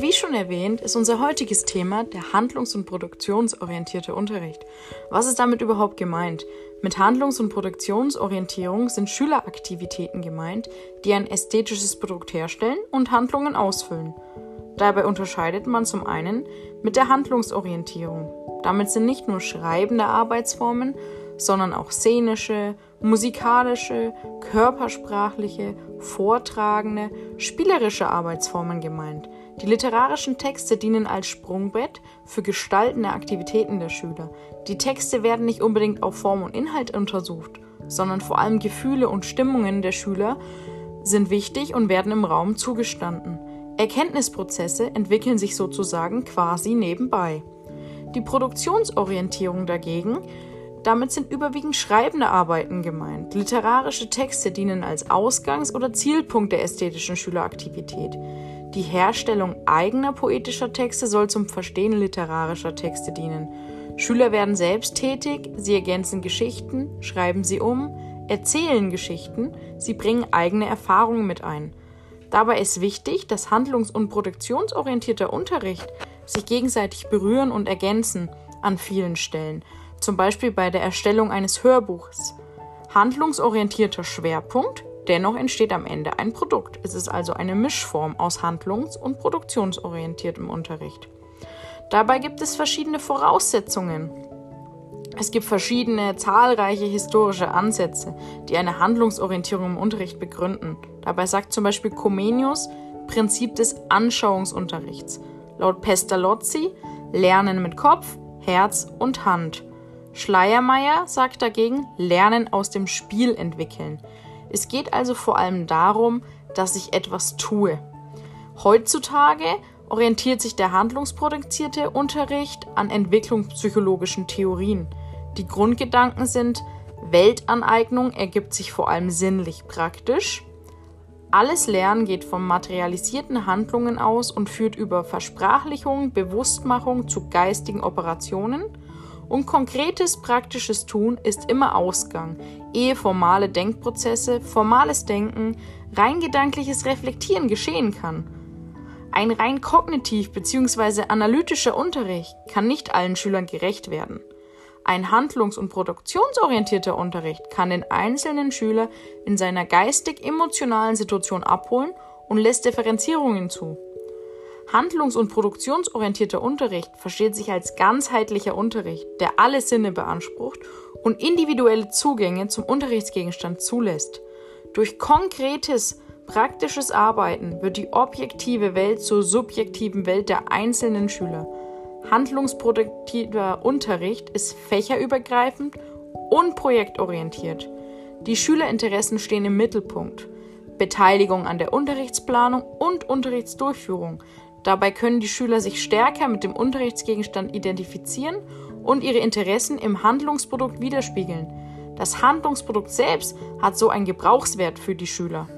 Wie schon erwähnt, ist unser heutiges Thema der handlungs- und produktionsorientierte Unterricht. Was ist damit überhaupt gemeint? Mit Handlungs- und Produktionsorientierung sind Schüleraktivitäten gemeint, die ein ästhetisches Produkt herstellen und Handlungen ausfüllen. Dabei unterscheidet man zum einen mit der Handlungsorientierung. Damit sind nicht nur schreibende Arbeitsformen, sondern auch szenische, musikalische, körpersprachliche, vortragende, spielerische Arbeitsformen gemeint. Die literarischen Texte dienen als Sprungbrett für gestaltende Aktivitäten der Schüler. Die Texte werden nicht unbedingt auf Form und Inhalt untersucht, sondern vor allem Gefühle und Stimmungen der Schüler sind wichtig und werden im Raum zugestanden. Erkenntnisprozesse entwickeln sich sozusagen quasi nebenbei. Die Produktionsorientierung dagegen damit sind überwiegend schreibende Arbeiten gemeint. Literarische Texte dienen als Ausgangs- oder Zielpunkt der ästhetischen Schüleraktivität. Die Herstellung eigener poetischer Texte soll zum Verstehen literarischer Texte dienen. Schüler werden selbst tätig, sie ergänzen Geschichten, schreiben sie um, erzählen Geschichten, sie bringen eigene Erfahrungen mit ein. Dabei ist wichtig, dass handlungs- und produktionsorientierter Unterricht sich gegenseitig berühren und ergänzen an vielen Stellen zum Beispiel bei der Erstellung eines Hörbuchs. Handlungsorientierter Schwerpunkt, dennoch entsteht am Ende ein Produkt. Es ist also eine Mischform aus handlungs- und produktionsorientiertem Unterricht. Dabei gibt es verschiedene Voraussetzungen. Es gibt verschiedene zahlreiche historische Ansätze, die eine Handlungsorientierung im Unterricht begründen. Dabei sagt zum Beispiel Comenius Prinzip des Anschauungsunterrichts. Laut Pestalozzi Lernen mit Kopf, Herz und Hand. Schleiermeier sagt dagegen Lernen aus dem Spiel entwickeln. Es geht also vor allem darum, dass ich etwas tue. Heutzutage orientiert sich der handlungsproduzierte Unterricht an entwicklungspsychologischen Theorien. Die Grundgedanken sind, Weltaneignung ergibt sich vor allem sinnlich praktisch. Alles Lernen geht von materialisierten Handlungen aus und führt über Versprachlichung, Bewusstmachung zu geistigen Operationen. Und konkretes praktisches Tun ist immer Ausgang, ehe formale Denkprozesse, formales Denken, rein gedankliches Reflektieren geschehen kann. Ein rein kognitiv bzw. analytischer Unterricht kann nicht allen Schülern gerecht werden. Ein handlungs- und produktionsorientierter Unterricht kann den einzelnen Schüler in seiner geistig-emotionalen Situation abholen und lässt Differenzierungen zu. Handlungs- und produktionsorientierter Unterricht versteht sich als ganzheitlicher Unterricht, der alle Sinne beansprucht und individuelle Zugänge zum Unterrichtsgegenstand zulässt. Durch konkretes, praktisches Arbeiten wird die objektive Welt zur subjektiven Welt der einzelnen Schüler. Handlungsproduktiver Unterricht ist fächerübergreifend und projektorientiert. Die Schülerinteressen stehen im Mittelpunkt. Beteiligung an der Unterrichtsplanung und Unterrichtsdurchführung Dabei können die Schüler sich stärker mit dem Unterrichtsgegenstand identifizieren und ihre Interessen im Handlungsprodukt widerspiegeln. Das Handlungsprodukt selbst hat so einen Gebrauchswert für die Schüler.